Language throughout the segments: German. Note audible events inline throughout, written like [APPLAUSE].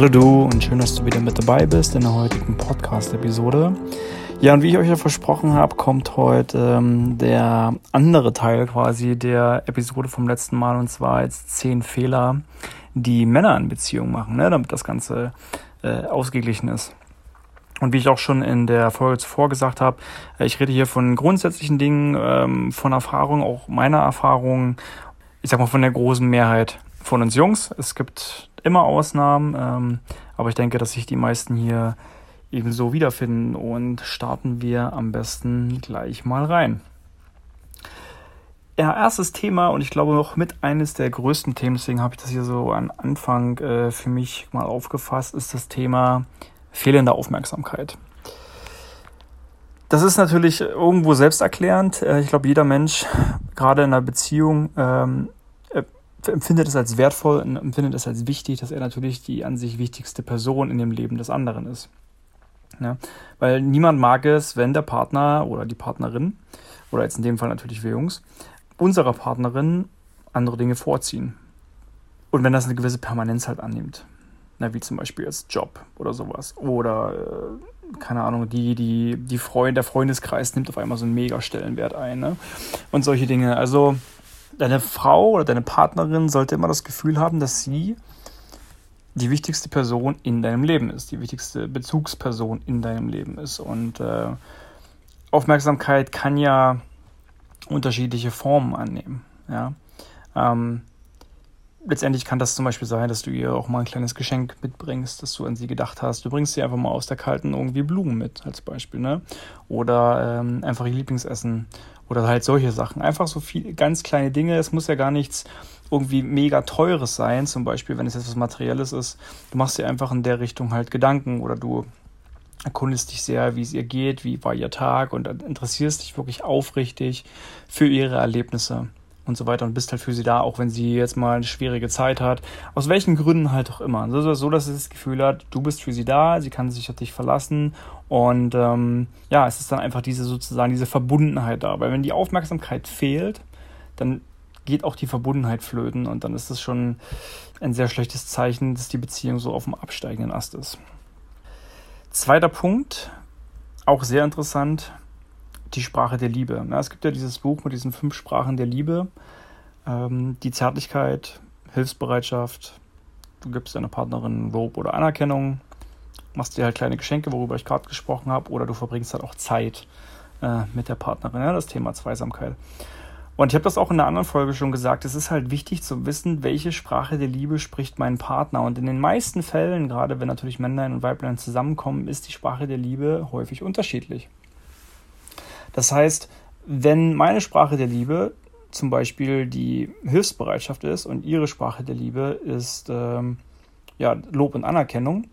Hallo du und schön, dass du wieder mit dabei bist in der heutigen Podcast-Episode. Ja, und wie ich euch ja versprochen habe, kommt heute ähm, der andere Teil quasi der Episode vom letzten Mal und zwar jetzt zehn Fehler, die Männer in Beziehungen machen, ne, damit das Ganze äh, ausgeglichen ist. Und wie ich auch schon in der Folge zuvor gesagt habe, äh, ich rede hier von grundsätzlichen Dingen, ähm, von Erfahrungen, auch meiner Erfahrungen, ich sag mal von der großen Mehrheit von uns Jungs. Es gibt immer Ausnahmen, ähm, aber ich denke, dass sich die meisten hier ebenso wiederfinden und starten wir am besten gleich mal rein. Ja, erstes Thema und ich glaube auch mit eines der größten Themen, deswegen habe ich das hier so am Anfang äh, für mich mal aufgefasst, ist das Thema fehlende Aufmerksamkeit. Das ist natürlich irgendwo selbsterklärend. Äh, ich glaube, jeder Mensch, gerade in einer Beziehung, ähm, äh, empfindet es als wertvoll und empfindet es als wichtig, dass er natürlich die an sich wichtigste Person in dem Leben des anderen ist. Ja? Weil niemand mag es, wenn der Partner oder die Partnerin, oder jetzt in dem Fall natürlich wir Jungs, unserer Partnerin andere Dinge vorziehen. Und wenn das eine gewisse Permanenz halt annimmt. Na, wie zum Beispiel als Job oder sowas. Oder, äh, keine Ahnung, die, die, die Freund, der Freundeskreis nimmt auf einmal so einen Mega-Stellenwert ein. Ne? Und solche Dinge. Also, deine Frau oder deine Partnerin sollte immer das Gefühl haben, dass sie die wichtigste Person in deinem Leben ist, die wichtigste Bezugsperson in deinem Leben ist. Und äh, Aufmerksamkeit kann ja unterschiedliche Formen annehmen. Ja? Ähm, letztendlich kann das zum Beispiel sein, dass du ihr auch mal ein kleines Geschenk mitbringst, dass du an sie gedacht hast. Du bringst sie einfach mal aus der kalten irgendwie Blumen mit, als Beispiel, ne? Oder ähm, einfach ihr Lieblingsessen oder halt solche Sachen. Einfach so viel, ganz kleine Dinge. Es muss ja gar nichts irgendwie mega teures sein, zum Beispiel, wenn es jetzt was Materielles ist. Du machst dir einfach in der Richtung halt Gedanken oder du erkundest dich sehr, wie es ihr geht, wie war ihr Tag und interessierst dich wirklich aufrichtig für ihre Erlebnisse und so weiter und bist halt für sie da, auch wenn sie jetzt mal eine schwierige Zeit hat. Aus welchen Gründen halt auch immer. So, so dass sie das Gefühl hat, du bist für sie da, sie kann sich auf dich verlassen und ähm, ja, es ist dann einfach diese sozusagen diese Verbundenheit da. Weil wenn die Aufmerksamkeit fehlt, dann geht auch die Verbundenheit flöten und dann ist es schon ein sehr schlechtes Zeichen, dass die Beziehung so auf dem absteigenden Ast ist. Zweiter Punkt, auch sehr interessant, die Sprache der Liebe. Ja, es gibt ja dieses Buch mit diesen fünf Sprachen der Liebe. Ähm, die Zärtlichkeit, Hilfsbereitschaft, du gibst deiner Partnerin Lob oder Anerkennung, machst dir halt kleine Geschenke, worüber ich gerade gesprochen habe, oder du verbringst halt auch Zeit äh, mit der Partnerin. Ja, das Thema Zweisamkeit. Und ich habe das auch in einer anderen Folge schon gesagt, es ist halt wichtig zu wissen, welche Sprache der Liebe spricht mein Partner. Und in den meisten Fällen, gerade wenn natürlich Männlein und Weiblein zusammenkommen, ist die Sprache der Liebe häufig unterschiedlich. Das heißt, wenn meine Sprache der Liebe zum Beispiel die Hilfsbereitschaft ist und ihre Sprache der Liebe ist ähm, ja, Lob und Anerkennung,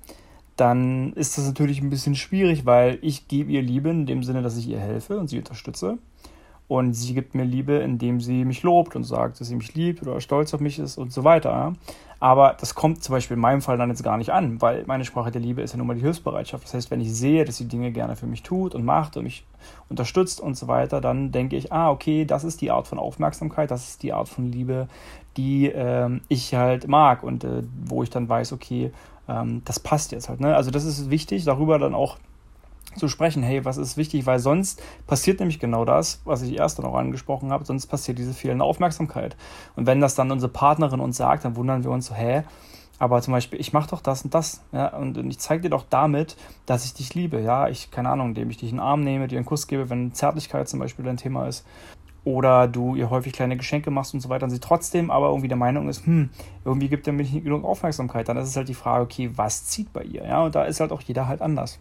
dann ist das natürlich ein bisschen schwierig, weil ich gebe ihr Liebe in dem Sinne, dass ich ihr helfe und sie unterstütze. Und sie gibt mir Liebe, indem sie mich lobt und sagt, dass sie mich liebt oder stolz auf mich ist und so weiter. Aber das kommt zum Beispiel in meinem Fall dann jetzt gar nicht an, weil meine Sprache der Liebe ist ja nun mal die Hilfsbereitschaft. Das heißt, wenn ich sehe, dass sie Dinge gerne für mich tut und macht und mich unterstützt und so weiter, dann denke ich, ah, okay, das ist die Art von Aufmerksamkeit, das ist die Art von Liebe, die ähm, ich halt mag und äh, wo ich dann weiß, okay, ähm, das passt jetzt halt. Ne? Also das ist wichtig, darüber dann auch zu sprechen, hey, was ist wichtig, weil sonst passiert nämlich genau das, was ich erst auch angesprochen habe, sonst passiert diese fehlende Aufmerksamkeit. Und wenn das dann unsere Partnerin uns sagt, dann wundern wir uns so, hä, aber zum Beispiel, ich mache doch das und das, ja, und ich zeige dir doch damit, dass ich dich liebe, ja, ich, keine Ahnung, indem ich dich in den Arm nehme, dir einen Kuss gebe, wenn Zärtlichkeit zum Beispiel dein Thema ist, oder du ihr häufig kleine Geschenke machst und so weiter und sie trotzdem aber irgendwie der Meinung ist, hm, irgendwie gibt er mir nicht genug Aufmerksamkeit, dann ist es halt die Frage, okay, was zieht bei ihr, ja, und da ist halt auch jeder halt anders.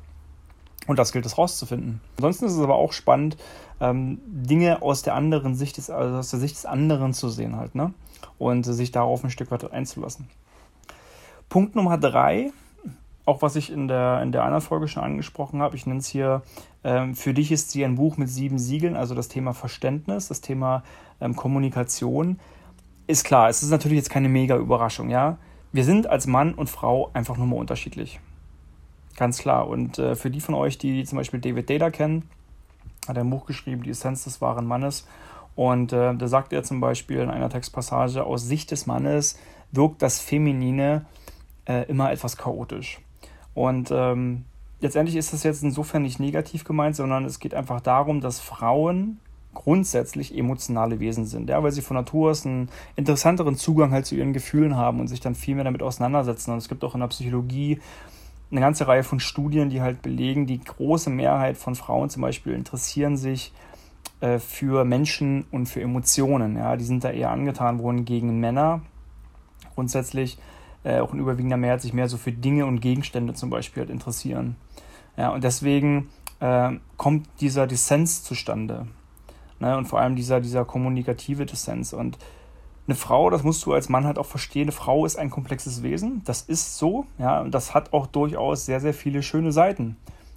Und das gilt es rauszufinden. Ansonsten ist es aber auch spannend, ähm, Dinge aus der anderen Sicht des, also aus der Sicht des anderen zu sehen halt, ne? Und sich darauf ein Stück weit einzulassen. Punkt Nummer drei, auch was ich in der, in der anderen Folge schon angesprochen habe, ich nenne es hier, ähm, für dich ist sie ein Buch mit sieben Siegeln, also das Thema Verständnis, das Thema ähm, Kommunikation. Ist klar, es ist natürlich jetzt keine mega Überraschung, ja. Wir sind als Mann und Frau einfach nur mal unterschiedlich. Ganz klar. Und äh, für die von euch, die zum Beispiel David Data kennen, hat er ein Buch geschrieben, Die Essenz des wahren Mannes. Und äh, da sagt er zum Beispiel in einer Textpassage, aus Sicht des Mannes wirkt das Feminine äh, immer etwas chaotisch. Und ähm, letztendlich ist das jetzt insofern nicht negativ gemeint, sondern es geht einfach darum, dass Frauen grundsätzlich emotionale Wesen sind, ja, weil sie von Natur aus einen interessanteren Zugang halt zu ihren Gefühlen haben und sich dann viel mehr damit auseinandersetzen. Und es gibt auch in der Psychologie eine ganze Reihe von Studien, die halt belegen, die große Mehrheit von Frauen zum Beispiel interessieren sich äh, für Menschen und für Emotionen. Ja, die sind da eher angetan, wohingegen Männer grundsätzlich äh, auch in überwiegender Mehrheit sich mehr so für Dinge und Gegenstände zum Beispiel halt interessieren. Ja, und deswegen äh, kommt dieser Dissens zustande. Ne? Und vor allem dieser, dieser kommunikative Dissens. Und eine Frau, das musst du als Mann halt auch verstehen, eine Frau ist ein komplexes Wesen. Das ist so, ja, und das hat auch durchaus sehr, sehr viele schöne Seiten,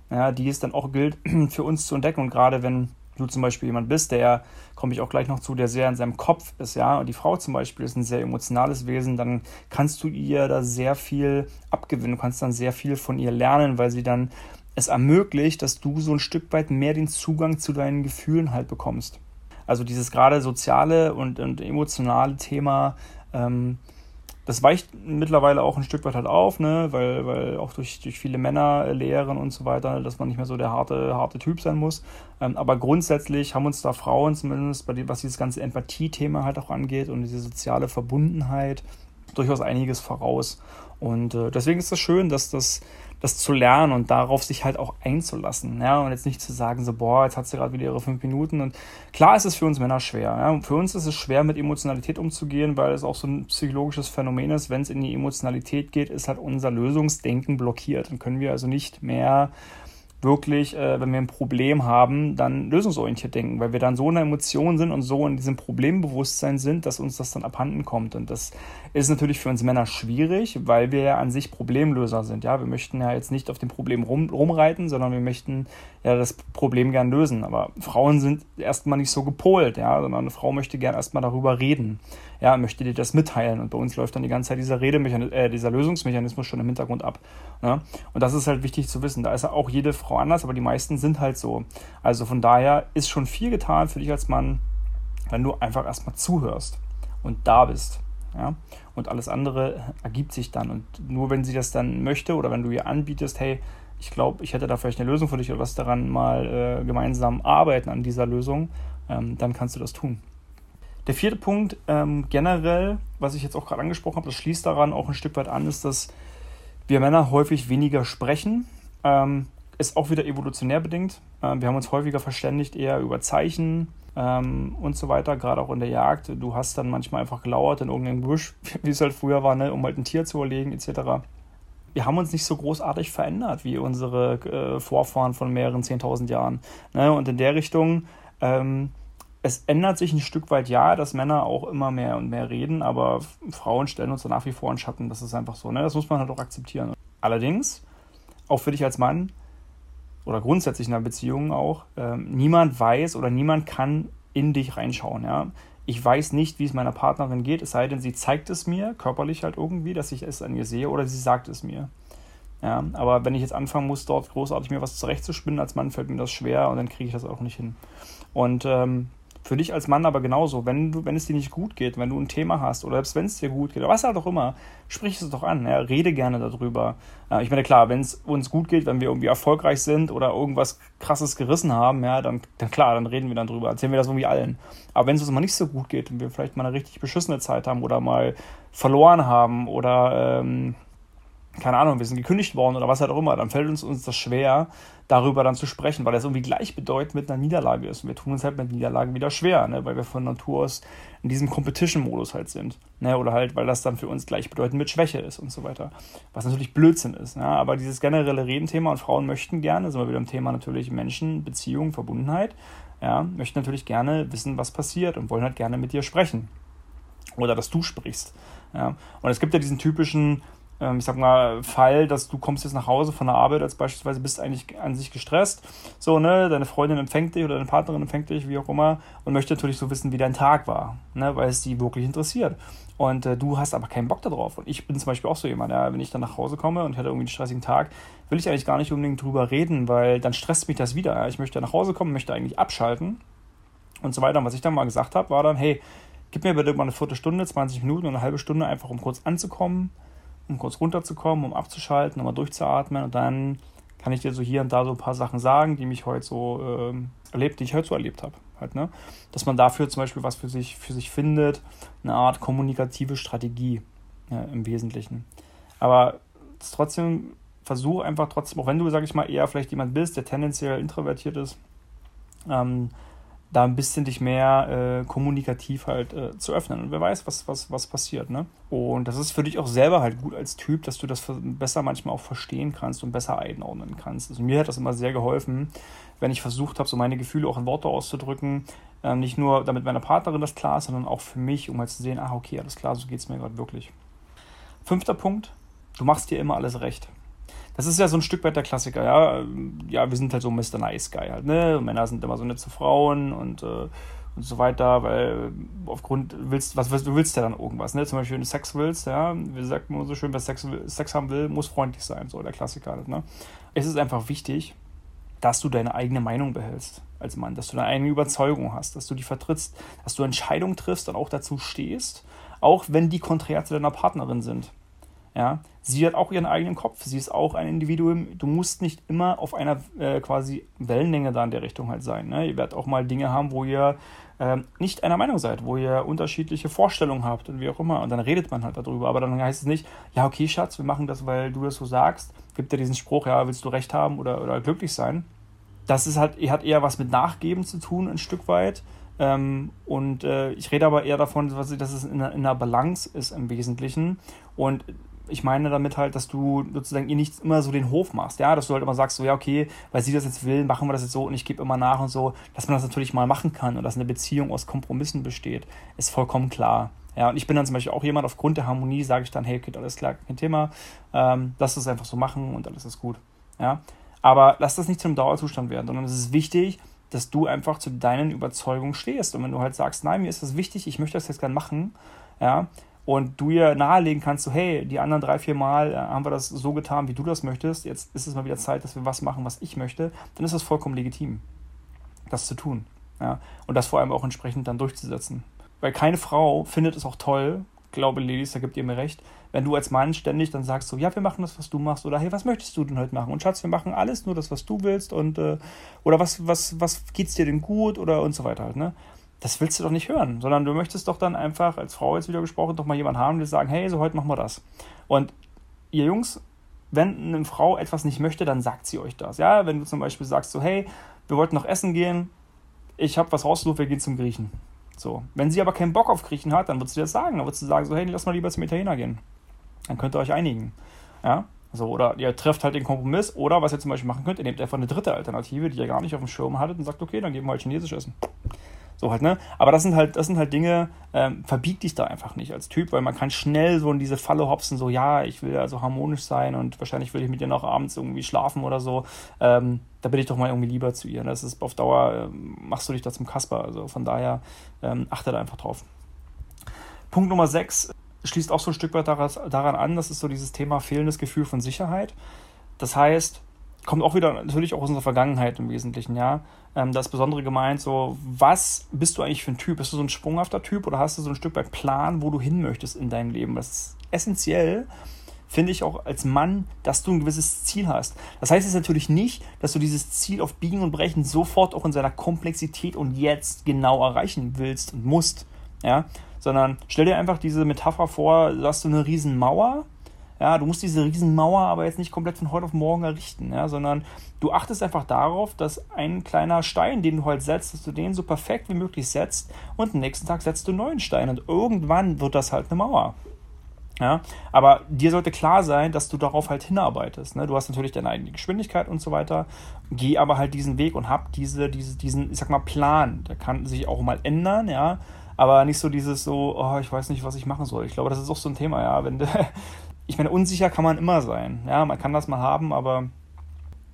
ja, die es dann auch gilt [CLEARS THROAT] für uns zu entdecken. Und gerade wenn du zum Beispiel jemand bist, der, komme ich auch gleich noch zu, der sehr in seinem Kopf ist, ja, und die Frau zum Beispiel ist ein sehr emotionales Wesen, dann kannst du ihr da sehr viel abgewinnen, du kannst dann sehr viel von ihr lernen, weil sie dann es ermöglicht, dass du so ein Stück weit mehr den Zugang zu deinen Gefühlen halt bekommst. Also dieses gerade soziale und, und emotionale Thema, ähm, das weicht mittlerweile auch ein Stück weit halt auf, ne? weil, weil auch durch, durch viele Männer lehren und so weiter, dass man nicht mehr so der harte, harte Typ sein muss. Ähm, aber grundsätzlich haben uns da Frauen zumindest, bei dem, was dieses ganze Empathie-Thema halt auch angeht und diese soziale Verbundenheit, durchaus einiges voraus. Und äh, deswegen ist es schön, dass das das zu lernen und darauf sich halt auch einzulassen. Ja, und jetzt nicht zu sagen, so, boah, jetzt hat sie gerade wieder ihre fünf Minuten. Und klar ist es für uns Männer schwer. Ja? Für uns ist es schwer, mit Emotionalität umzugehen, weil es auch so ein psychologisches Phänomen ist. Wenn es in die Emotionalität geht, ist halt unser Lösungsdenken blockiert. Dann können wir also nicht mehr wirklich, äh, wenn wir ein Problem haben, dann lösungsorientiert denken, weil wir dann so in der Emotion sind und so in diesem Problembewusstsein sind, dass uns das dann abhanden kommt. Und das ist natürlich für uns Männer schwierig, weil wir ja an sich Problemlöser sind. Ja, wir möchten ja jetzt nicht auf dem Problem rum, rumreiten, sondern wir möchten ja das Problem gern lösen. Aber Frauen sind erstmal nicht so gepolt, ja, sondern eine Frau möchte gern erstmal darüber reden ja, möchte dir das mitteilen. Und bei uns läuft dann die ganze Zeit dieser Redemechanismus, äh, dieser Lösungsmechanismus schon im Hintergrund ab. Ne? Und das ist halt wichtig zu wissen. Da ist ja auch jede Frau anders, aber die meisten sind halt so. Also von daher ist schon viel getan für dich als Mann, wenn du einfach erstmal zuhörst und da bist. Ja? Und alles andere ergibt sich dann. Und nur wenn sie das dann möchte oder wenn du ihr anbietest, hey, ich glaube, ich hätte da vielleicht eine Lösung für dich oder was daran mal äh, gemeinsam arbeiten an dieser Lösung, ähm, dann kannst du das tun. Der vierte Punkt ähm, generell, was ich jetzt auch gerade angesprochen habe, das schließt daran auch ein Stück weit an, ist, dass wir Männer häufig weniger sprechen. Ähm, ist auch wieder evolutionär bedingt. Ähm, wir haben uns häufiger verständigt eher über Zeichen ähm, und so weiter, gerade auch in der Jagd. Du hast dann manchmal einfach gelauert in irgendeinem Busch, [LAUGHS] wie es halt früher war, ne, um halt ein Tier zu erlegen etc. Wir haben uns nicht so großartig verändert wie unsere äh, Vorfahren von mehreren 10.000 Jahren. Ne? Und in der Richtung ähm, es ändert sich ein Stück weit, ja, dass Männer auch immer mehr und mehr reden, aber Frauen stellen uns nach wie vor in Schatten. Das ist einfach so. Ne? Das muss man halt auch akzeptieren. Allerdings, auch für dich als Mann oder grundsätzlich in einer Beziehung auch, äh, niemand weiß oder niemand kann in dich reinschauen. Ja? Ich weiß nicht, wie es meiner Partnerin geht, es sei denn, sie zeigt es mir, körperlich halt irgendwie, dass ich es an ihr sehe, oder sie sagt es mir. Ja, aber wenn ich jetzt anfangen muss, dort großartig mir was zurechtzuspinnen als Mann, fällt mir das schwer und dann kriege ich das auch nicht hin. Und ähm, für dich als Mann aber genauso. Wenn, du, wenn es dir nicht gut geht, wenn du ein Thema hast oder selbst wenn es dir gut geht, was halt auch immer, sprich es doch an. Ja, rede gerne darüber. Ja, ich meine, klar, wenn es uns gut geht, wenn wir irgendwie erfolgreich sind oder irgendwas krasses gerissen haben, ja, dann, dann klar, dann reden wir dann drüber. Erzählen wir das irgendwie allen. Aber wenn es uns mal nicht so gut geht und wir vielleicht mal eine richtig beschissene Zeit haben oder mal verloren haben oder ähm, keine Ahnung, wir sind gekündigt worden oder was halt auch immer, dann fällt uns, uns das schwer, darüber dann zu sprechen, weil das irgendwie gleichbedeutend mit einer Niederlage ist. Und wir tun uns halt mit Niederlagen wieder schwer, ne? weil wir von Natur aus in diesem Competition-Modus halt sind. Ne? Oder halt, weil das dann für uns gleichbedeutend mit Schwäche ist und so weiter. Was natürlich Blödsinn ist. Ne? Aber dieses generelle Redenthema und Frauen möchten gerne, sind wir wieder im Thema natürlich Menschen, Beziehung, Verbundenheit, ja, möchten natürlich gerne wissen, was passiert und wollen halt gerne mit dir sprechen. Oder dass du sprichst. Ja? Und es gibt ja diesen typischen ich sag mal, Fall, dass du kommst jetzt nach Hause von der Arbeit als beispielsweise bist eigentlich an sich gestresst, so, ne, deine Freundin empfängt dich oder deine Partnerin empfängt dich, wie auch immer, und möchte natürlich so wissen, wie dein Tag war, ne, weil es die wirklich interessiert. Und äh, du hast aber keinen Bock darauf. Und ich bin zum Beispiel auch so jemand, ja, wenn ich dann nach Hause komme und ich hatte irgendwie einen stressigen Tag, will ich eigentlich gar nicht unbedingt drüber reden, weil dann stresst mich das wieder. Ja. Ich möchte nach Hause kommen, möchte eigentlich abschalten und so weiter. Und was ich dann mal gesagt habe, war dann, hey, gib mir bitte mal eine Viertelstunde, 20 Minuten und eine halbe Stunde einfach, um kurz anzukommen, um kurz runterzukommen, um abzuschalten, nochmal durchzuatmen und dann kann ich dir so hier und da so ein paar Sachen sagen, die mich heute so äh, erlebt, die ich heute so erlebt habe. Halt, ne? Dass man dafür zum Beispiel was für sich, für sich findet, eine Art kommunikative Strategie ja, im Wesentlichen. Aber trotzdem versuch einfach trotzdem, auch wenn du, sag ich mal, eher vielleicht jemand bist, der tendenziell introvertiert ist, ähm, da ein bisschen dich mehr äh, kommunikativ halt äh, zu öffnen. Und wer weiß, was, was, was passiert. Ne? Und das ist für dich auch selber halt gut als Typ, dass du das besser manchmal auch verstehen kannst und besser einordnen kannst. Also mir hat das immer sehr geholfen, wenn ich versucht habe, so meine Gefühle auch in Worte auszudrücken. Ähm, nicht nur damit meiner Partnerin das klar ist, sondern auch für mich, um halt zu sehen, ah, okay, alles klar, so geht es mir gerade wirklich. Fünfter Punkt, du machst dir immer alles recht das ist ja so ein Stück weit der Klassiker, ja. Ja, wir sind halt so Mr. Nice Guy halt, ne? Männer sind immer so nett zu Frauen und, äh, und so weiter, weil aufgrund willst, was, was du willst ja dann irgendwas, ne? Zum Beispiel, wenn du Sex willst, ja, wir sagen immer so schön, wer Sex, Sex haben will, muss freundlich sein, so der Klassiker halt, ne? Es ist einfach wichtig, dass du deine eigene Meinung behältst als Mann, dass du deine eigene Überzeugung hast, dass du die vertrittst, dass du Entscheidungen triffst und auch dazu stehst, auch wenn die konträr zu deiner Partnerin sind. Ja, sie hat auch ihren eigenen Kopf, sie ist auch ein Individuum. Du musst nicht immer auf einer äh, quasi Wellenlänge da in der Richtung halt sein. Ne? Ihr werdet auch mal Dinge haben, wo ihr äh, nicht einer Meinung seid, wo ihr unterschiedliche Vorstellungen habt und wie auch immer. Und dann redet man halt darüber. Aber dann heißt es nicht, ja, okay, Schatz, wir machen das, weil du das so sagst. Gibt ja diesen Spruch, ja, willst du recht haben oder, oder glücklich sein? Das ist halt, hat eher was mit Nachgeben zu tun, ein Stück weit. Ähm, und äh, ich rede aber eher davon, dass es in einer Balance ist im Wesentlichen. Und ich meine damit halt, dass du sozusagen ihr nicht immer so den Hof machst, ja, dass du halt immer sagst, so, ja, okay, weil sie das jetzt will, machen wir das jetzt so und ich gebe immer nach und so, dass man das natürlich mal machen kann und dass eine Beziehung aus Kompromissen besteht, ist vollkommen klar. Ja, und ich bin dann zum Beispiel auch jemand, aufgrund der Harmonie sage ich dann, hey, okay, alles klar, kein Thema, ähm, lass das einfach so machen und alles ist gut. Ja, aber lass das nicht zu einem Dauerzustand werden, sondern es ist wichtig, dass du einfach zu deinen Überzeugungen stehst. Und wenn du halt sagst, nein, mir ist das wichtig, ich möchte das jetzt gerne machen, ja, und du ihr nahelegen kannst, so hey, die anderen drei, vier Mal äh, haben wir das so getan, wie du das möchtest, jetzt ist es mal wieder Zeit, dass wir was machen, was ich möchte, dann ist das vollkommen legitim, das zu tun. Ja? Und das vor allem auch entsprechend dann durchzusetzen. Weil keine Frau findet es auch toll, glaube Ladies, da gibt ihr mir recht, wenn du als Mann ständig dann sagst so, ja, wir machen das, was du machst, oder hey, was möchtest du denn heute machen? Und Schatz, wir machen alles, nur das, was du willst, und äh, oder was, was, was geht's dir denn gut oder und so weiter halt, ne? Das willst du doch nicht hören, sondern du möchtest doch dann einfach, als Frau jetzt wieder gesprochen, doch mal jemanden haben, der sagen, hey, so heute machen wir das. Und ihr Jungs, wenn eine Frau etwas nicht möchte, dann sagt sie euch das. Ja, wenn du zum Beispiel sagst, so, hey, wir wollten noch essen gehen, ich habe was rausgesucht, wir gehen zum Griechen. So. Wenn sie aber keinen Bock auf Griechen hat, dann wird sie das sagen. Dann wird sie sagen, so, hey, lass mal lieber zum Italiener gehen. Dann könnt ihr euch einigen. Ja, so, oder ihr trefft halt den Kompromiss, oder was ihr zum Beispiel machen könnt, ihr nehmt einfach eine dritte Alternative, die ihr gar nicht auf dem Schirm hattet und sagt, okay, dann gehen wir halt Chinesisch essen. So halt, ne? Aber das sind halt, das sind halt Dinge, ähm, verbieg dich da einfach nicht als Typ, weil man kann schnell so in diese Falle hopsen, so, ja, ich will also harmonisch sein und wahrscheinlich will ich mit dir noch abends irgendwie schlafen oder so. Ähm, da bin ich doch mal irgendwie lieber zu ihr. Das ist auf Dauer, ähm, machst du dich da zum Kasper. Also von daher ähm, achte da einfach drauf. Punkt Nummer 6 schließt auch so ein Stück weit daran an, das ist so dieses Thema fehlendes Gefühl von Sicherheit. Das heißt, kommt auch wieder natürlich auch aus unserer Vergangenheit im Wesentlichen, ja. Ähm, das Besondere gemeint, so, was bist du eigentlich für ein Typ? Bist du so ein sprunghafter Typ oder hast du so ein Stück weit Plan, wo du hin möchtest in deinem Leben? Das ist essentiell, finde ich auch als Mann, dass du ein gewisses Ziel hast. Das heißt jetzt natürlich nicht, dass du dieses Ziel auf Biegen und Brechen sofort auch in seiner Komplexität und jetzt genau erreichen willst und musst, ja. Sondern stell dir einfach diese Metapher vor, du hast du eine riesen Mauer ja, du musst diese Riesenmauer aber jetzt nicht komplett von heute auf morgen errichten, ja, sondern du achtest einfach darauf, dass ein kleiner Stein, den du halt setzt, dass du den so perfekt wie möglich setzt und am nächsten Tag setzt du einen neuen Stein und irgendwann wird das halt eine Mauer. Ja, aber dir sollte klar sein, dass du darauf halt hinarbeitest. Ne? Du hast natürlich deine eigene Geschwindigkeit und so weiter. Geh aber halt diesen Weg und hab diese, diese, diesen, ich sag mal, Plan. Der kann sich auch mal ändern, ja. Aber nicht so dieses so, oh, ich weiß nicht, was ich machen soll. Ich glaube, das ist auch so ein Thema, ja. Wenn, ich meine, unsicher kann man immer sein. Ja, man kann das mal haben, aber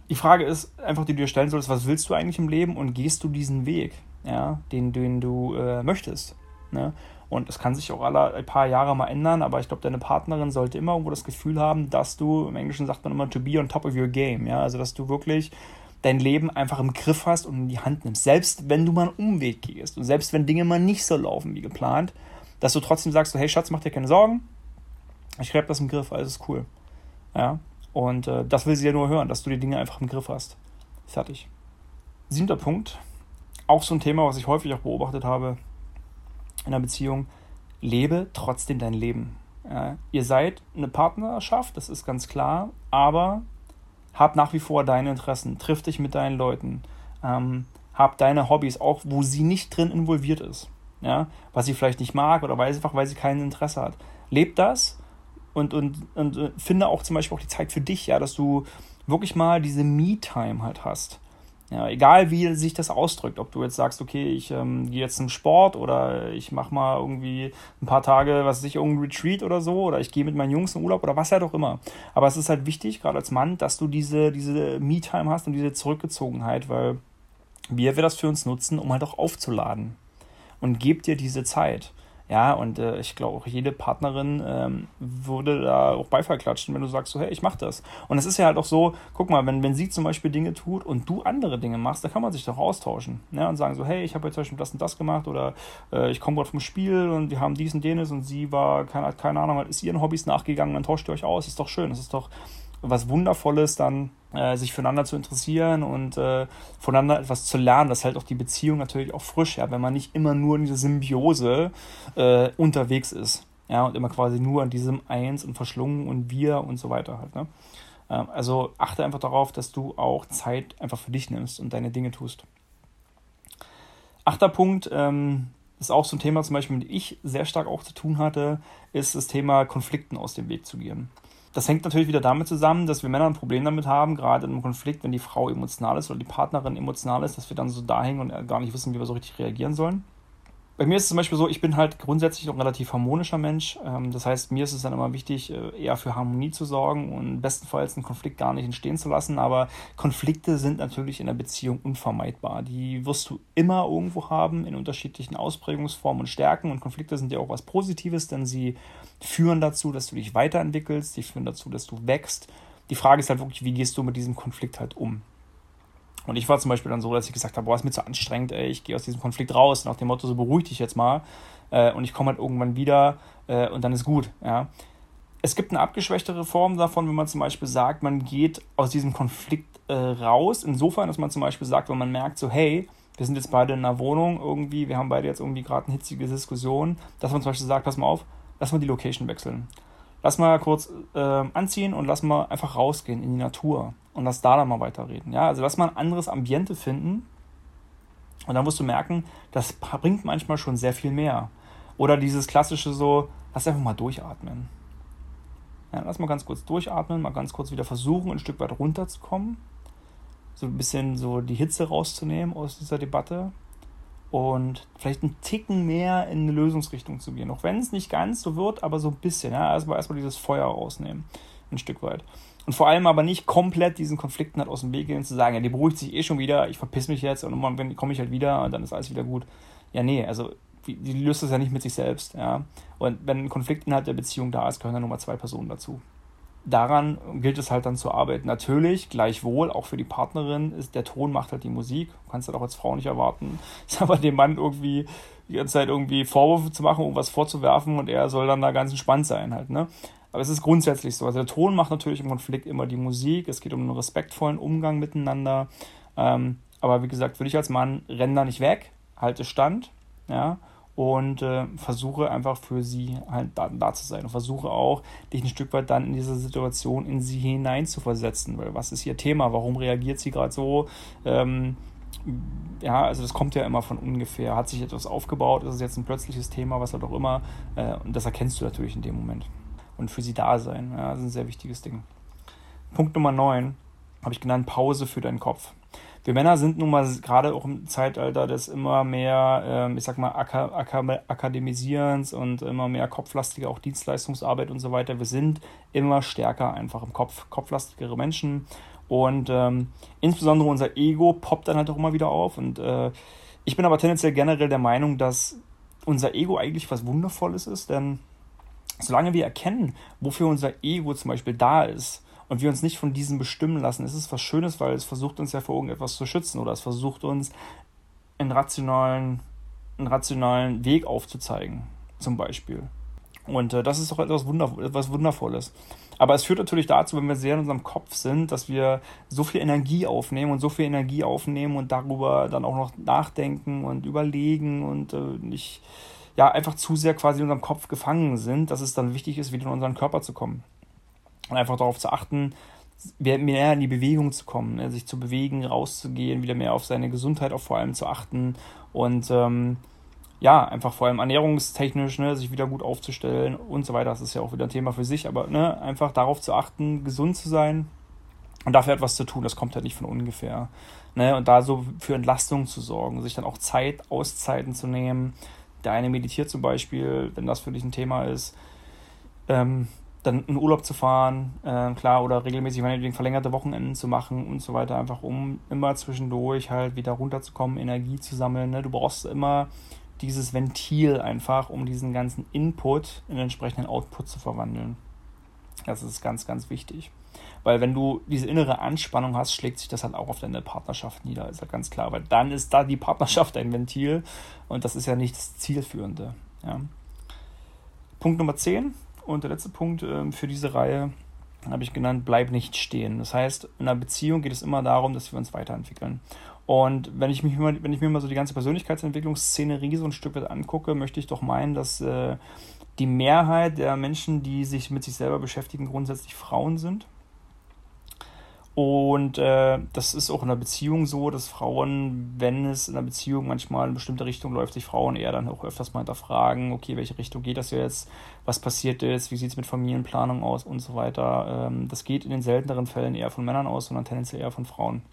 die Frage ist einfach, die du dir stellen solltest, was willst du eigentlich im Leben und gehst du diesen Weg, ja, den, den du äh, möchtest. Ne? Und es kann sich auch alle ein paar Jahre mal ändern, aber ich glaube, deine Partnerin sollte immer irgendwo das Gefühl haben, dass du, im Englischen sagt man immer, to be on top of your game, ja, also dass du wirklich dein Leben einfach im Griff hast und in die Hand nimmst. Selbst wenn du mal einen Umweg gehst und selbst wenn Dinge mal nicht so laufen wie geplant, dass du trotzdem sagst, hey Schatz, mach dir keine Sorgen, Ich habe das im Griff, alles ist cool. Ja, und äh, das will sie ja nur hören, dass du die Dinge einfach im Griff hast. Fertig. Siebter Punkt, auch so ein Thema, was ich häufig auch beobachtet habe in einer Beziehung. Lebe trotzdem dein Leben. Ja, ihr seid eine Partnerschaft, das ist ganz klar, aber hab nach wie vor deine Interessen, triff dich mit deinen Leuten, ähm, hab deine Hobbys, auch wo sie nicht drin involviert ist, ja, was sie vielleicht nicht mag oder weil, einfach weil sie kein Interesse hat. Leb das und, und, und äh, finde auch zum Beispiel auch die Zeit für dich, ja, dass du wirklich mal diese Me-Time halt hast. Ja, egal wie sich das ausdrückt, ob du jetzt sagst, okay, ich ähm, gehe jetzt zum Sport oder ich mache mal irgendwie ein paar Tage, was weiß ich, irgendein Retreat oder so oder ich gehe mit meinen Jungs in Urlaub oder was halt auch immer. Aber es ist halt wichtig, gerade als Mann, dass du diese, diese Me-Time hast und diese Zurückgezogenheit, weil wir wir das für uns nutzen, um halt auch aufzuladen. Und gib dir diese Zeit. Ja, und äh, ich glaube auch jede Partnerin ähm, würde da auch Beifall klatschen, wenn du sagst so, hey, ich mach das. Und es ist ja halt auch so, guck mal, wenn, wenn sie zum Beispiel Dinge tut und du andere Dinge machst, da kann man sich doch austauschen. Ja, und sagen so, hey, ich habe jetzt zum Beispiel das und das gemacht oder äh, ich komme gerade vom Spiel und wir haben dies und jenes und sie war, keine, keine Ahnung, ist ihren Hobbys nachgegangen, dann tauscht ihr euch aus, ist doch schön, das ist doch was Wundervolles, dann äh, sich füreinander zu interessieren und äh, voneinander etwas zu lernen. Das hält auch die Beziehung natürlich auch frisch, ja, wenn man nicht immer nur in dieser Symbiose äh, unterwegs ist. Ja, und immer quasi nur an diesem Eins und verschlungen und wir und so weiter halt. Ne? Ähm, also achte einfach darauf, dass du auch Zeit einfach für dich nimmst und deine Dinge tust. Achter Punkt, ähm, ist auch so ein Thema zum Beispiel, mit dem ich sehr stark auch zu tun hatte, ist das Thema Konflikten aus dem Weg zu gehen. Das hängt natürlich wieder damit zusammen, dass wir Männer ein Problem damit haben, gerade in einem Konflikt, wenn die Frau emotional ist oder die Partnerin emotional ist, dass wir dann so da hängen und gar nicht wissen, wie wir so richtig reagieren sollen bei mir ist es zum Beispiel so, ich bin halt grundsätzlich ein relativ harmonischer Mensch. Ähm, das heißt, mir ist es dann immer wichtig, äh, eher für Harmonie zu sorgen und bestenfalls einen Konflikt gar nicht entstehen zu lassen. Aber Konflikte sind natürlich in der Beziehung unvermeidbar. Die wirst du immer irgendwo haben in unterschiedlichen Ausprägungsformen und Stärken. Und Konflikte sind ja auch was Positives, denn sie führen dazu, dass du dich weiterentwickelst. Sie führen dazu, dass du wächst. Die Frage ist halt wirklich, wie gehst du mit diesem Konflikt halt um? Und ich war zum Beispiel dann so, dass ich gesagt habe, boah, ist mir zu anstrengend, ey, ich gehe aus diesem Konflikt raus, nach dem Motto, so beruhig dich jetzt mal äh, und ich komme halt irgendwann wieder äh, und dann ist gut, ja. Es gibt eine abgeschwächtere Form davon, wenn man zum Beispiel sagt, man geht aus diesem Konflikt äh, raus, insofern, dass man zum Beispiel sagt, wenn man merkt, so, hey, wir sind jetzt beide in einer Wohnung irgendwie, wir haben beide jetzt irgendwie gerade eine hitzige Diskussion, dass man zum Beispiel sagt, pass mal auf, lass mal die Location wechseln. Lass mal kurz äh, anziehen und lass mal einfach rausgehen in die Natur und lass da dann mal weiterreden. Ja, also lass mal ein anderes Ambiente finden und dann wirst du merken, das bringt manchmal schon sehr viel mehr. Oder dieses klassische so, lass einfach mal durchatmen. Ja, lass mal ganz kurz durchatmen, mal ganz kurz wieder versuchen, ein Stück weit runterzukommen. So ein bisschen so die Hitze rauszunehmen aus dieser Debatte und vielleicht einen Ticken mehr in eine Lösungsrichtung zu gehen. Auch wenn es nicht ganz so wird, aber so ein bisschen. Ja? Erstmal, erstmal dieses Feuer rausnehmen, ein Stück weit. Und vor allem aber nicht komplett diesen Konflikten halt aus dem Weg gehen und zu sagen, ja, die beruhigt sich eh schon wieder, ich verpiss mich jetzt und dann komme ich halt wieder und dann ist alles wieder gut. Ja, nee, also die, löst das ja nicht mit sich selbst. Ja? Und wenn ein Konflikt innerhalb der Beziehung da ist, gehören dann nochmal zwei Personen dazu daran gilt es halt dann zu arbeiten. Natürlich, gleichwohl, auch für die Partnerin ist der Ton macht halt die Musik. Du kannst halt auch als Frau nicht erwarten, [LAUGHS] aber dem Mann irgendwie die ganze Zeit irgendwie Vorwürfe zu machen, irgendwas vorzuwerfen und er soll dann da ganz entspannt sein halt, ne? Aber es ist grundsätzlich so. Also der Ton macht natürlich im Konflikt immer die Musik. Es geht um einen respektvollen Umgang miteinander. Ähm, aber wie gesagt, für dich als Mann, renn da nicht weg, halte Stand, ja, und äh, versuche einfach für sie halt da, da, zu sein. Und versuche auch, dich ein Stück weit dann in diese Situation in sie hinein zu versetzen, weil was ist ihr Thema, warum reagiert sie gerade so, ähm, ja, also das kommt ja immer von ungefähr, hat sich etwas aufgebaut, ist es jetzt ein plötzliches Thema, was halt auch immer, äh, und das erkennst du natürlich in dem Moment und für sie da sein, ja, das ist ein sehr wichtiges Ding. Punkt Nummer 9 habe ich genannt, Pause für deinen Kopf wir Männer sind nun mal gerade auch im Zeitalter des immer mehr, ähm, ich sag mal, Akademisierens und immer mehr kopflastige auch Dienstleistungsarbeit und so weiter. Wir sind immer stärker einfach im Kopf, kopflastigere Menschen und ähm, insbesondere unser Ego poppt dann halt auch immer wieder auf und äh, ich bin aber tendenziell generell der Meinung, dass unser Ego eigentlich was Wundervolles ist, denn solange wir erkennen, wofür unser Ego zum Beispiel da ist, und wir uns nicht von diesem bestimmen lassen. Es ist was Schönes, weil es versucht uns ja vor irgendetwas zu schützen oder es versucht uns einen rationalen, einen rationalen Weg aufzuzeigen, zum Beispiel. Und äh, das ist doch etwas, Wunder etwas Wundervolles. Aber es führt natürlich dazu, wenn wir sehr in unserem Kopf sind, dass wir so viel Energie aufnehmen und so viel Energie aufnehmen und darüber dann auch noch nachdenken und überlegen und äh, nicht, ja, einfach zu sehr quasi in unserem Kopf gefangen sind, dass es dann wichtig ist, wieder in unseren Körper zu kommen. Und einfach darauf zu achten, mehr in die Bewegung zu kommen, ne? sich zu bewegen, rauszugehen, wieder mehr auf seine Gesundheit auch vor allem zu achten und ähm, ja, einfach vor allem ernährungstechnisch, ne, sich wieder gut aufzustellen und so weiter. Das ist ja auch wieder ein Thema für sich, aber ne, einfach darauf zu achten, gesund zu sein und dafür etwas zu tun, das kommt halt nicht von ungefähr. Ne, und da so für Entlastung zu sorgen, sich dann auch Zeit, Auszeiten zu nehmen. Der eine meditiert zum Beispiel, wenn das für dich ein Thema ist. Ähm, dann in Urlaub zu fahren, äh, klar, oder regelmäßig meinetwegen verlängerte Wochenenden zu machen und so weiter, einfach um immer zwischendurch halt wieder runterzukommen, Energie zu sammeln. Ne? Du brauchst immer dieses Ventil einfach, um diesen ganzen Input in entsprechenden Output zu verwandeln. Das ist ganz, ganz wichtig. Weil wenn du diese innere Anspannung hast, schlägt sich das halt auch auf deine Partnerschaft nieder, ist ja ganz klar. Weil dann ist da die Partnerschaft ein Ventil und das ist ja nicht das Zielführende. Ja. Punkt Nummer 10 und der letzte Punkt äh, für diese Reihe habe ich genannt, bleib nicht stehen. Das heißt, in einer Beziehung geht es immer darum, dass wir uns weiterentwickeln. Und wenn ich, mich mal, wenn ich mir mal so die ganze Persönlichkeitsentwicklungsszenerie so ein Stück weit angucke, möchte ich doch meinen, dass äh, die Mehrheit der Menschen, die sich mit sich selber beschäftigen, grundsätzlich Frauen sind. Und äh, das ist auch in der Beziehung so, dass Frauen, wenn es in der Beziehung manchmal in eine bestimmte Richtung läuft, sich Frauen eher dann auch öfters mal hinterfragen, okay, welche Richtung geht das jetzt, was passiert jetzt, wie sieht es mit Familienplanung aus und so weiter. Ähm, das geht in den selteneren Fällen eher von Männern aus, sondern tendenziell eher von Frauen.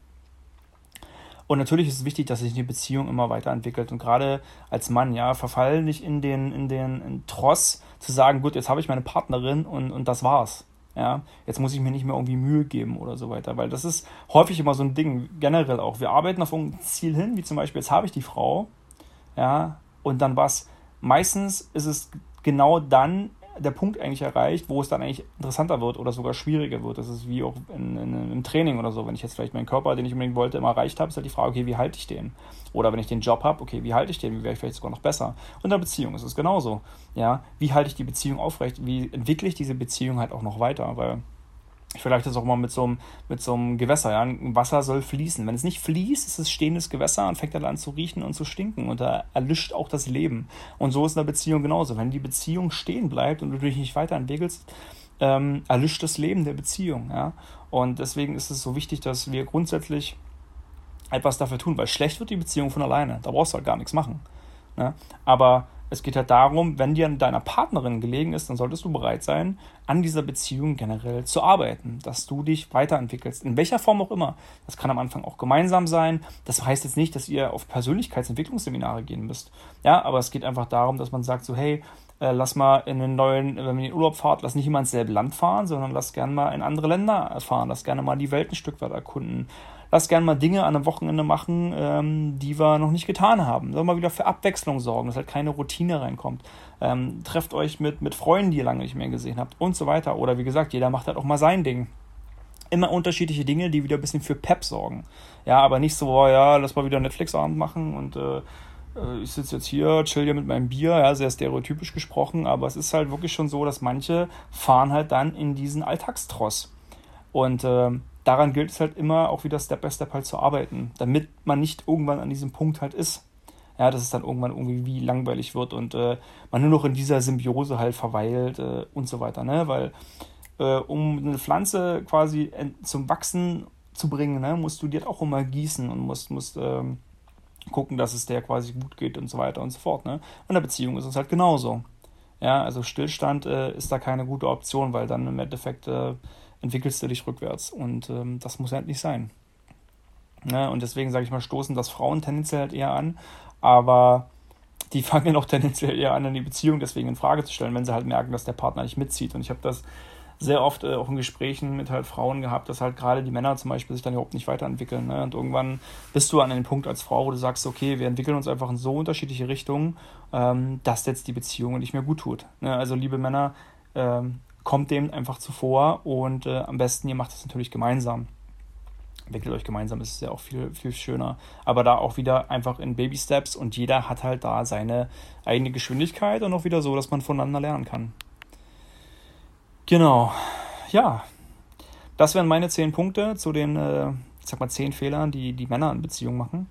Und natürlich ist es wichtig, dass sich die Beziehung immer weiterentwickelt. Und gerade als Mann, ja, verfall nicht in den, in den in Tross zu sagen, gut, jetzt habe ich meine Partnerin und, und das war's. Ja, jetzt muss ich mir nicht mehr irgendwie Mühe geben oder so weiter, weil das ist häufig immer so ein Ding, generell auch. Wir arbeiten auf ein Ziel hin, wie zum Beispiel, jetzt habe ich die Frau, ja, und dann was. Meistens ist es genau dann der Punkt eigentlich erreicht, wo es dann eigentlich interessanter wird oder sogar schwieriger wird. Das ist wie auch in, in, im Training oder so. Wenn ich jetzt vielleicht meinen Körper, den ich unbedingt wollte, immer erreicht habe, ist halt die Frage, okay, wie halte ich den? Oder wenn ich den Job habe, okay, wie halte ich den? Wie wäre ich vielleicht sogar noch besser? Und in der Beziehung ist es genauso. Ja, wie halte ich die Beziehung aufrecht? Wie entwickle ich diese Beziehung halt auch noch weiter? Weil ich vergleiche das auch mal mit so, einem, mit so einem Gewässer. Ja? Wasser soll fließen. Wenn es nicht fließt, ist es stehendes Gewässer und fängt dann an zu riechen und zu stinken. Und da erlischt auch das Leben. Und so ist in der Beziehung genauso. Wenn die Beziehung stehen bleibt und du dich nicht weiterentwickelst, ähm, erlischt das Leben der Beziehung. Ja? Und deswegen ist es so wichtig, dass wir grundsätzlich etwas dafür tun, weil schlecht wird die Beziehung von alleine. Da brauchst du halt gar nichts machen. Ne? Aber es geht halt darum, wenn dir an deiner Partnerin gelegen ist, dann solltest du bereit sein, an dieser Beziehung generell zu arbeiten, dass du dich weiterentwickelst, in welcher Form auch immer. Das kann am Anfang auch gemeinsam sein. Das heißt jetzt nicht, dass ihr auf Persönlichkeitsentwicklungsseminare gehen müsst. Ja, aber es geht einfach darum, dass man sagt so, hey, äh, lass mal in den neuen, wenn man in den Urlaub fahrt, lass nicht immer ins selbe Land fahren, sondern lass gerne mal in andere Länder fahren, lass gerne mal die Welt ein Stück weit erkunden lass gerne mal Dinge an einem Wochenende machen, ähm, die wir noch nicht getan haben. Soll mal wieder für Abwechslung sorgen, dass halt keine Routine reinkommt. Ähm, trefft euch mit, mit Freunden, die ihr lange nicht mehr gesehen habt und so weiter. Oder wie gesagt, jeder macht halt auch mal sein Ding. Immer unterschiedliche Dinge, die wieder ein bisschen für Pep sorgen. Ja, aber nicht so, oh ja, lass mal wieder Netflix-Abend machen und äh, äh, ich sitze jetzt hier, chill hier mit meinem Bier, ja, sehr stereotypisch gesprochen, aber es ist halt wirklich schon so, dass manche fahren halt dann in diesen Alltagstross. Und äh, daran gilt es halt immer auch wieder Step by Step halt zu arbeiten, damit man nicht irgendwann an diesem Punkt halt ist. Ja, dass es dann irgendwann irgendwie wie langweilig wird und äh, man nur noch in dieser Symbiose halt verweilt äh, und so weiter, ne? Weil äh, um eine Pflanze quasi zum Wachsen zu bringen, ne, musst du die halt auch immer gießen und musst, musst ähm, gucken, dass es der quasi gut geht und so weiter und so fort. Ne? Und in der Beziehung ist es halt genauso. Ja, also Stillstand äh, ist da keine gute Option, weil dann im Endeffekt äh, entwickelst du dich rückwärts. Und ähm, das muss halt nicht sein. Ne? Und deswegen sage ich mal, stoßen das Frauen tendenziell halt eher an, aber die [LAUGHS] fangen auch tendenziell eher an, die Beziehung deswegen in Frage zu stellen, wenn sie halt merken, dass der Partner nicht mitzieht. Und ich habe das sehr oft äh, auch in Gesprächen mit halt Frauen gehabt, dass halt gerade die Männer zum Beispiel sich dann überhaupt nicht weiterentwickeln. Ne? Und irgendwann bist du an einem Punkt als Frau, wo du sagst, okay, wir entwickeln uns einfach in so unterschiedliche Richtungen, ähm, dass jetzt die Beziehung nicht mehr gut tut. Ne? Also liebe Männer, ähm, kommt dem einfach zuvor und äh, am besten ihr macht das natürlich gemeinsam. Entwickelt euch gemeinsam, ist es ja auch viel, viel schöner. Aber da auch wieder einfach in Baby Steps und jeder hat halt da seine eigene Geschwindigkeit und auch wieder so, dass man voneinander lernen kann. Genau. Ja, das wären meine zehn Punkte zu den, äh, ich sag mal, zehn Fehlern, die die Männer in Beziehungen machen.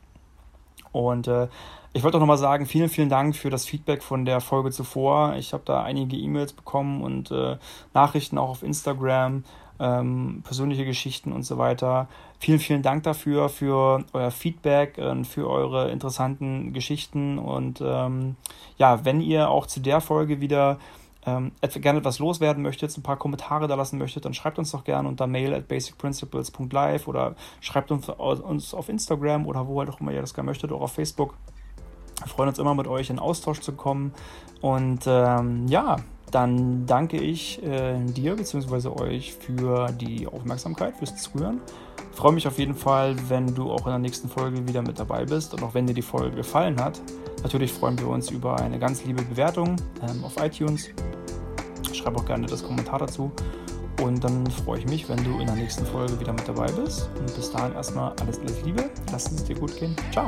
Und äh, ich wollte auch nochmal sagen, vielen, vielen Dank für das Feedback von der Folge zuvor. Ich habe da einige E-Mails bekommen und äh, Nachrichten auch auf Instagram, ähm, persönliche Geschichten und so weiter. Vielen, vielen Dank dafür, für euer Feedback und für eure interessanten Geschichten. Und ähm, ja, wenn ihr auch zu der Folge wieder ähm, gerne etwas loswerden möchtet, ein paar Kommentare da lassen möchtet, dann schreibt uns doch gerne unter mail at basicprinciples.live oder schreibt uns, auf Instagram oder wo halt auch immer ihr das gerne möchtet, oder auf Facebook. Wir freuen uns immer mit euch in Austausch zu kommen. Und ähm, ja, dann danke ich äh, dir bzw. euch für die Aufmerksamkeit, fürs Zuhören. Ich freue mich auf jeden Fall, wenn du auch in der nächsten Folge wieder mit dabei bist und auch wenn dir die Folge gefallen hat. Natürlich freuen wir uns über eine ganz liebe Bewertung ähm, auf iTunes. Schreib auch gerne das Kommentar dazu. Und dann freue ich mich, wenn du in der nächsten Folge wieder mit dabei bist. Und bis dahin erstmal alles, alles Liebe. Lass es dir gut gehen. Ciao.